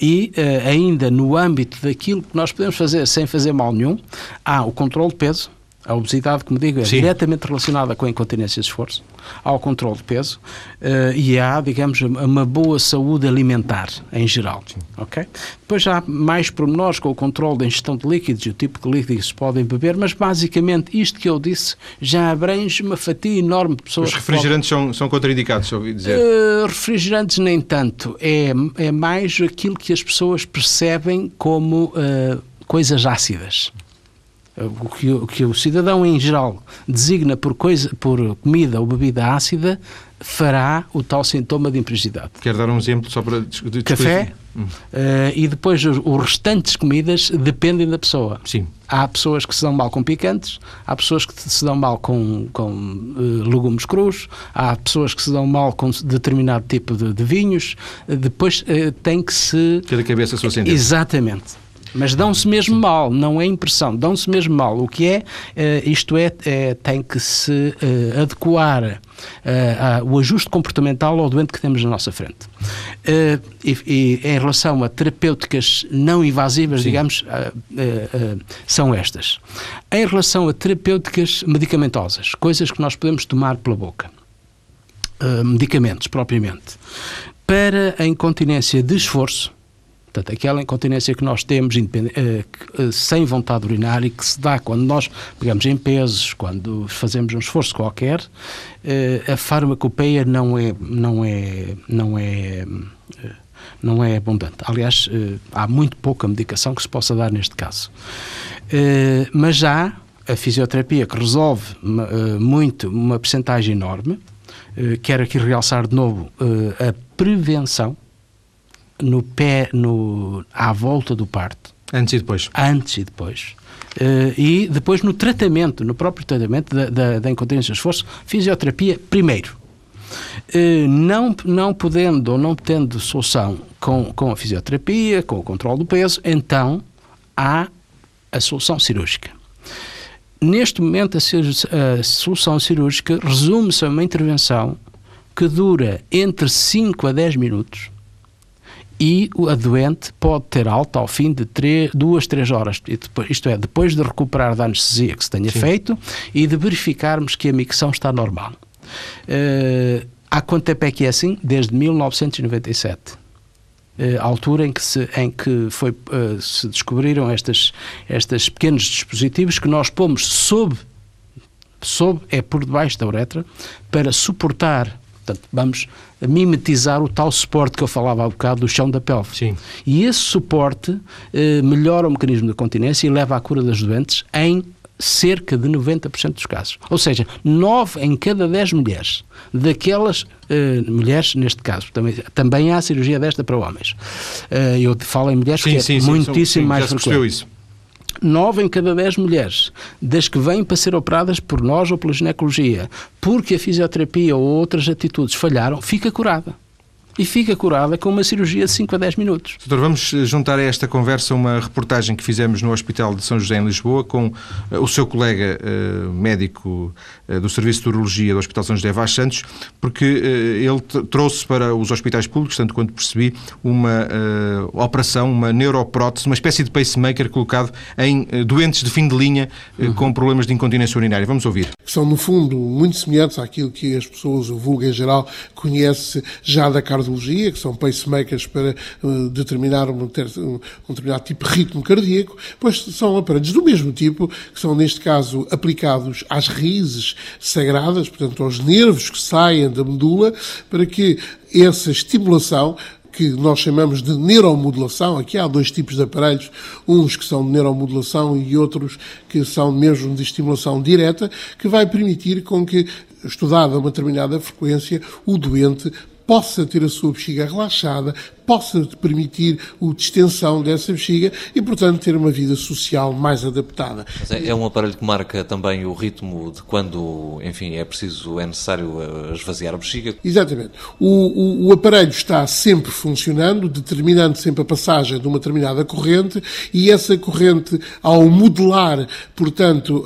e ainda no âmbito daquilo que nós podemos fazer sem fazer mal nenhum, há o controle de peso, a obesidade, como digo, é Sim. diretamente relacionada com a incontinência de esforço, ao controle de peso uh, e há, digamos, uma boa saúde alimentar em geral. Sim. Ok? Depois há mais pormenores com o controle da ingestão de líquidos e o tipo de líquidos que se podem beber, mas basicamente isto que eu disse já abrange uma fatia enorme de pessoas. Os refrigerantes podem... são, são contraindicados, ouvi dizer? Uh, refrigerantes nem tanto. É, é mais aquilo que as pessoas percebem como uh, coisas ácidas o que, o que o cidadão em geral designa por, coisa, por comida ou bebida ácida fará o tal sintoma de imprecisidade. Quer dar um exemplo só para discutir? Café hum. uh, e depois os, os, restantes comidas dependem da pessoa. Sim. Há pessoas que se dão mal com picantes, há pessoas que se dão mal com, com uh, legumes crus, há pessoas que se dão mal com determinado tipo de, de vinhos. Uh, depois tem que se. Cada cabeça a sua sentença. Exatamente. Mas dão-se mesmo mal, não é impressão, dão-se mesmo mal. O que é, uh, isto é, é, tem que se uh, adequar uh, o ajuste comportamental ao doente que temos na nossa frente. E, e, em relação a terapêuticas não invasivas, Sim. digamos, são estas. Em relação a terapêuticas medicamentosas, coisas que nós podemos tomar pela boca, medicamentos propriamente, para a incontinência de esforço, Portanto, aquela incontinência que nós temos uh, sem vontade e que se dá quando nós pegamos em pesos, quando fazemos um esforço qualquer, uh, a farmacopeia não é, não é, não é, não é abundante. Aliás, há muito pouca medicação que se possa dar neste caso. mas já a fisioterapia que resolve muito, uma percentagem enorme, quero aqui realçar de novo a prevenção, no pé, no, à volta do parto. Antes e depois. Antes e depois. Uh, e depois no tratamento, no próprio tratamento da, da, da incontinência de esforço, fisioterapia primeiro. Uh, não, não podendo ou não tendo solução com, com a fisioterapia, com o controle do peso, então há a solução cirúrgica. Neste momento, a, a solução cirúrgica resume-se a uma intervenção que dura entre 5 a 10 minutos e a doente pode ter alta ao fim de três, duas, três horas. Depois, isto é, depois de recuperar da anestesia que se tenha Sim. feito e de verificarmos que a micção está normal. Uh, há quanto tempo é que é assim? Desde 1997. Uh, a altura em que se, em que foi, uh, se descobriram estes, estes pequenos dispositivos que nós pomos sob, sob, é por debaixo da uretra, para suportar Portanto, vamos mimetizar o tal suporte que eu falava há bocado do chão da pelve. Sim. E esse suporte eh, melhora o mecanismo da continência e leva à cura das doentes em cerca de 90% dos casos. Ou seja, 9 em cada 10 mulheres, daquelas eh, mulheres, neste caso, também, também há cirurgia desta para homens. Eh, eu falo em mulheres sim, que sim, é sim, muitíssimo sim, mais frequente. isso. 9 em cada 10 mulheres, das que vêm para ser operadas por nós ou pela ginecologia, porque a fisioterapia ou outras atitudes falharam, fica curada. E fica curada com uma cirurgia de 5 a 10 minutos. Doutor, vamos juntar a esta conversa uma reportagem que fizemos no Hospital de São José, em Lisboa, com uh, o seu colega uh, médico do Serviço de Urologia do Hospital São José Vaz Santos, porque ele trouxe para os hospitais públicos, tanto quanto percebi, uma operação, uma neuroprótese, uma espécie de pacemaker colocado em doentes de fim de linha uhum. com problemas de incontinência urinária. Vamos ouvir. São, no fundo, muito semelhantes àquilo que as pessoas, o vulgo em geral, conhece já da cardiologia, que são pacemakers para uh, determinar um, um, um, determinado tipo de ritmo cardíaco, pois são aparelhos do mesmo tipo, que são, neste caso, aplicados às raízes sagradas, portanto, aos nervos que saem da medula, para que essa estimulação que nós chamamos de neuromodulação. Aqui há dois tipos de aparelhos, uns que são de neuromodulação e outros que são mesmo de estimulação direta, que vai permitir com que, estudada uma determinada frequência, o doente possa ter a sua bexiga relaxada, possa permitir a distensão dessa bexiga e, portanto, ter uma vida social mais adaptada. É, é, um aparelho que marca também o ritmo de quando, enfim, é preciso, é necessário eh, esvaziar a bexiga? Exatamente. O, o, o aparelho está sempre funcionando, determinando sempre a passagem de uma determinada corrente e essa corrente, ao modelar, portanto,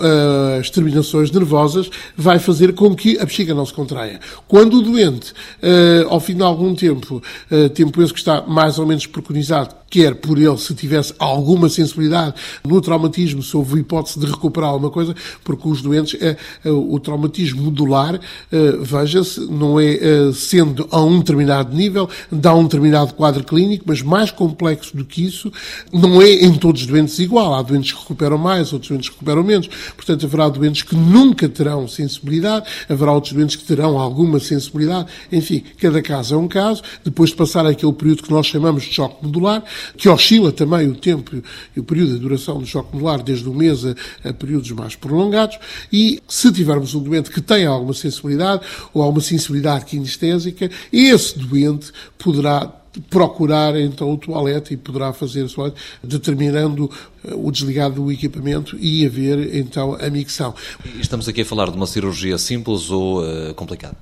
as terminações nervosas, vai fazer com que a bexiga não se contraia. Quando o doente, eh, ao fim de algum tempo, eh, tempo esse que está está mais ou menos preconizado, quer por ele se tivesse alguma sensibilidade no traumatismo, se houve hipótese de recuperar alguma coisa, porque os doentes, é, é o traumatismo modular, é, veja-se, não é, é sendo a um determinado nível, dá um determinado quadro clínico, mas mais complexo do que isso, não é em todos os doentes igual. Há doentes que recuperam mais, outros doentes que recuperam menos. Portanto, haverá doentes que nunca terão sensibilidade, haverá outros doentes que terão alguma sensibilidade. Enfim, cada caso é um caso. Depois de passar aquele período que nós chamamos de choque modular, que oscila também o tempo e o período de duração do choque modular, desde um mês a, a períodos mais prolongados, e se tivermos um doente que tem alguma sensibilidade ou alguma sensibilidade kinestésica, esse doente poderá procurar então o toalete e poderá fazer o determinando eh, o desligado do equipamento e haver então a micção. Estamos aqui a falar de uma cirurgia simples ou uh, complicada?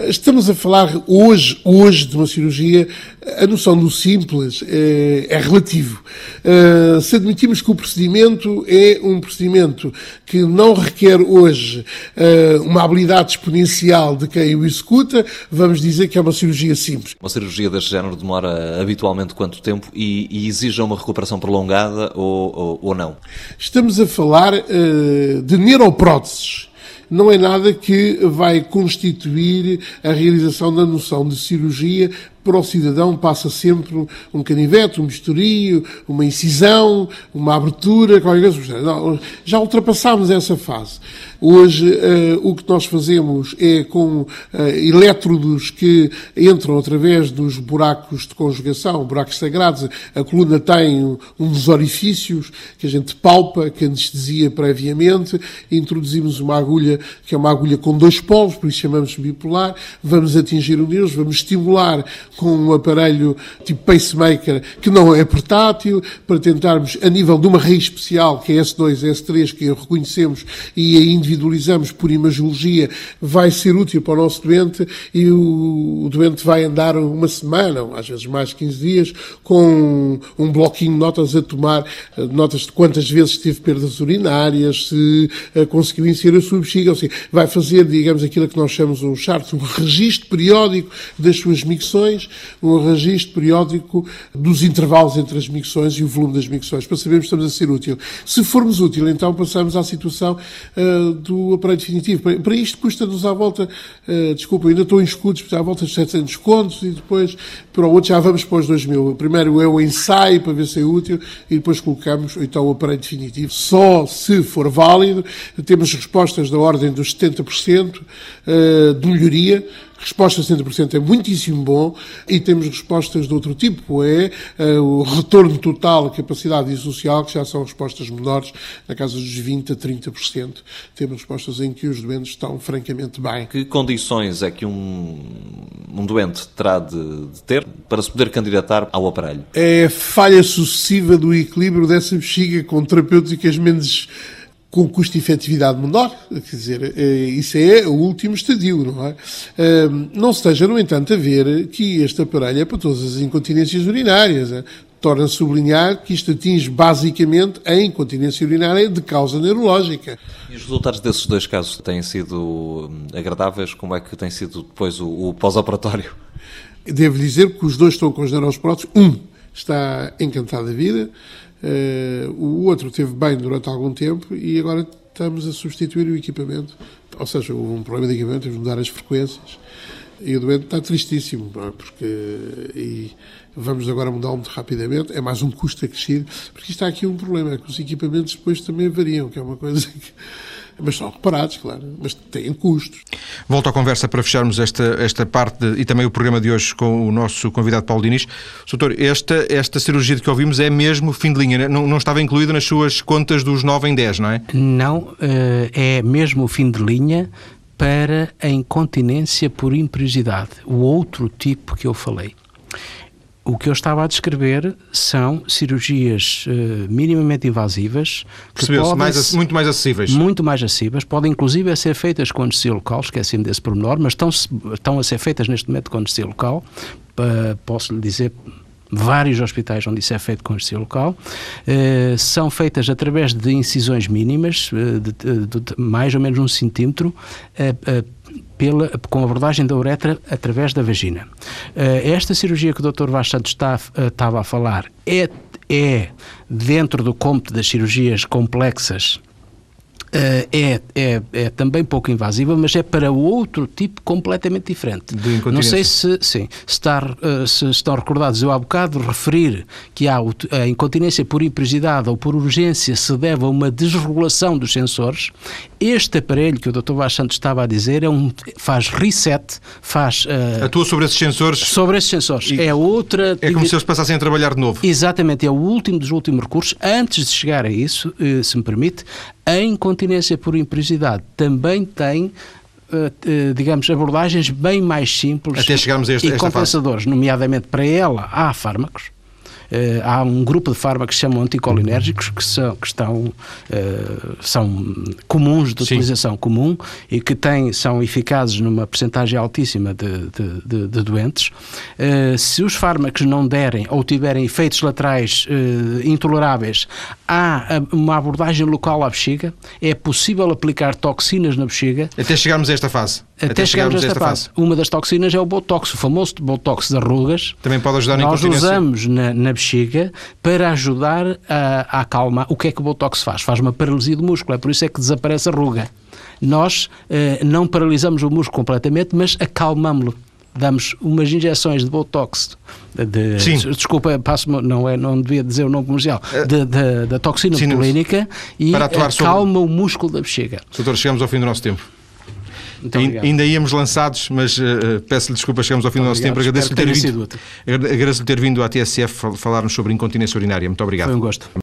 Estamos a falar hoje, hoje de uma cirurgia, a noção do simples é, é relativo. Uh, se admitirmos que o procedimento é um procedimento que não requer hoje uh, uma habilidade exponencial de quem o executa, vamos dizer que é uma cirurgia simples. Uma cirurgia deste género demora habitualmente quanto tempo e, e exige uma recuperação prolongada ou, ou, ou não? Estamos a falar uh, de neuropróteses não é nada que vai constituir a realização da noção de cirurgia para o cidadão passa sempre um canivete, um misturio, uma incisão, uma abertura, qualquer coisa. Não, já ultrapassámos essa fase. Hoje uh, o que nós fazemos é com uh, elétrodos que entram através dos buracos de conjugação, buracos sagrados. A coluna tem uns orifícios que a gente palpa, que anestesia previamente. Introduzimos uma agulha que é uma agulha com dois polos, por isso chamamos bipolar. Vamos atingir o nervo, vamos estimular com um aparelho tipo pacemaker que não é portátil, para tentarmos, a nível de uma raiz especial, que é S2, S3, que reconhecemos e a individualizamos por imagiologia, vai ser útil para o nosso doente e o, o doente vai andar uma semana, às vezes mais 15 dias, com um bloquinho de notas a tomar, eh, notas de quantas vezes teve perdas urinárias, se uh, conseguiu inserir a sua bexiga, ou seja, vai fazer, digamos, aquilo que nós chamamos um chart, um registro periódico das suas micções, um registro periódico dos intervalos entre as micções e o volume das micções, para sabermos se estamos a ser útil. Se formos útil, então passamos à situação uh, do aparelho definitivo. Para, para isto custa-nos à volta, uh, desculpa, ainda estou em escudos, à volta de 700 contos e depois para o outro já vamos para os 2 mil. Primeiro é o ensaio para ver se é útil e depois colocamos então o aparelho definitivo. Só se for válido, temos respostas da ordem dos 70% uh, de melhoria resposta de 70% é muitíssimo bom e temos respostas de outro tipo, é uh, o retorno total, a capacidade social, que já são respostas menores, na casa dos 20% a 30%. Temos respostas em que os doentes estão francamente bem. Que condições é que um, um doente terá de, de ter para se poder candidatar ao aparelho? É falha sucessiva do equilíbrio dessa bexiga com terapêuticas menos com custo-efetividade menor, quer dizer, eh, isso é o último estadio, não é? Não esteja, no entanto, a ver que este aparelho é para todas as incontinências urinárias. É? Torna a sublinhar que isto atinge basicamente a incontinência urinária de causa neurológica. E os resultados desses dois casos têm sido hum, agradáveis? Como é que tem sido depois o, o pós-operatório? Devo dizer que os dois estão com os neurosportos. Um está encantado da vida, o outro teve bem durante algum tempo e agora estamos a substituir o equipamento. Ou seja, houve um problema de equipamento, temos de mudar as frequências. E o doente está tristíssimo, porque e vamos agora mudar muito rapidamente. É mais um custo acrescido, porque está aqui um problema, é que os equipamentos depois também variam, que é uma coisa que mas são reparados, claro, mas têm custos. Volto à conversa para fecharmos esta, esta parte de, e também o programa de hoje com o nosso convidado Paulo Diniz. Doutor, esta, esta cirurgia de que ouvimos é mesmo fim de linha, né? não, não estava incluída nas suas contas dos 9 em 10, não é? Não, eh, é mesmo o fim de linha para a incontinência por imperiosidade, o outro tipo que eu falei. O que eu estava a descrever são cirurgias uh, minimamente invasivas mais, muito mais acessíveis. Muito mais acessíveis. Podem inclusive ser feitas com anestesia local, esqueci-me desse pormenor, mas estão, estão a ser feitas neste momento com anestesia local. Uh, posso lhe dizer vários hospitais onde isso é feito com anestesia local. Uh, são feitas através de incisões mínimas, de, de, de, mais ou menos um centímetro, pela, com abordagem da uretra através da vagina. Uh, esta cirurgia que o Dr. Vaz Santos está, uh, estava a falar é, é dentro do cômputo das cirurgias complexas Uh, é, é, é, também pouco invasiva, mas é para outro tipo completamente diferente. Não sei se, sim, se, está, uh, se estão recordados, eu há bocado referir que há a incontinência por imprecisidade ou por urgência se deve a uma desregulação dos sensores. Este aparelho que o Dr. Vaz Santos estava a dizer é um, faz reset, faz... Uh, Atua sobre esses sensores? Sobre esses sensores. E é outra... É como se eles passassem a trabalhar de novo. Exatamente, é o último dos últimos recursos. Antes de chegar a isso, se me permite, a incontinência por imperiosidade também tem Uh, uh, digamos, abordagens bem mais simples Até chegarmos a este, e compensadores, fase. nomeadamente para ela há fármacos, Uh, há um grupo de fármacos que se chamam anticolinérgicos que são, que estão, uh, são comuns de utilização Sim. comum e que têm, são eficazes numa percentagem altíssima de, de, de, de doentes. Uh, se os fármacos não derem ou tiverem efeitos laterais intoleráveis, há uma abordagem local à bexiga, é possível aplicar toxinas na bexiga. Até chegarmos a esta fase. Até, Até chegarmos a esta fase. Uma das toxinas é o Botox, o famoso Botox das rugas. Também pode ajudar na Nós usamos na, na bexiga para ajudar a, a acalmar. O que é que o Botox faz? Faz uma paralisia do músculo, é por isso é que desaparece a ruga. Nós eh, não paralisamos o músculo completamente, mas acalmamos-lo damos umas injeções de Botox, de, Sim. desculpa, passo, não, é, não devia dizer o nome comercial, eh, de, de, da toxina Sim, botulínica e acalma sobre... o músculo da bexiga. Doutor, chegamos ao fim do nosso tempo. Ainda íamos lançados, mas uh, peço-lhe desculpa, chegamos ao fim Muito do nosso obrigado. tempo. Agradeço-lhe ter, vindo, agradeço ter vindo à TSF falar-nos sobre incontinência urinária. Muito obrigado. Foi um gosto.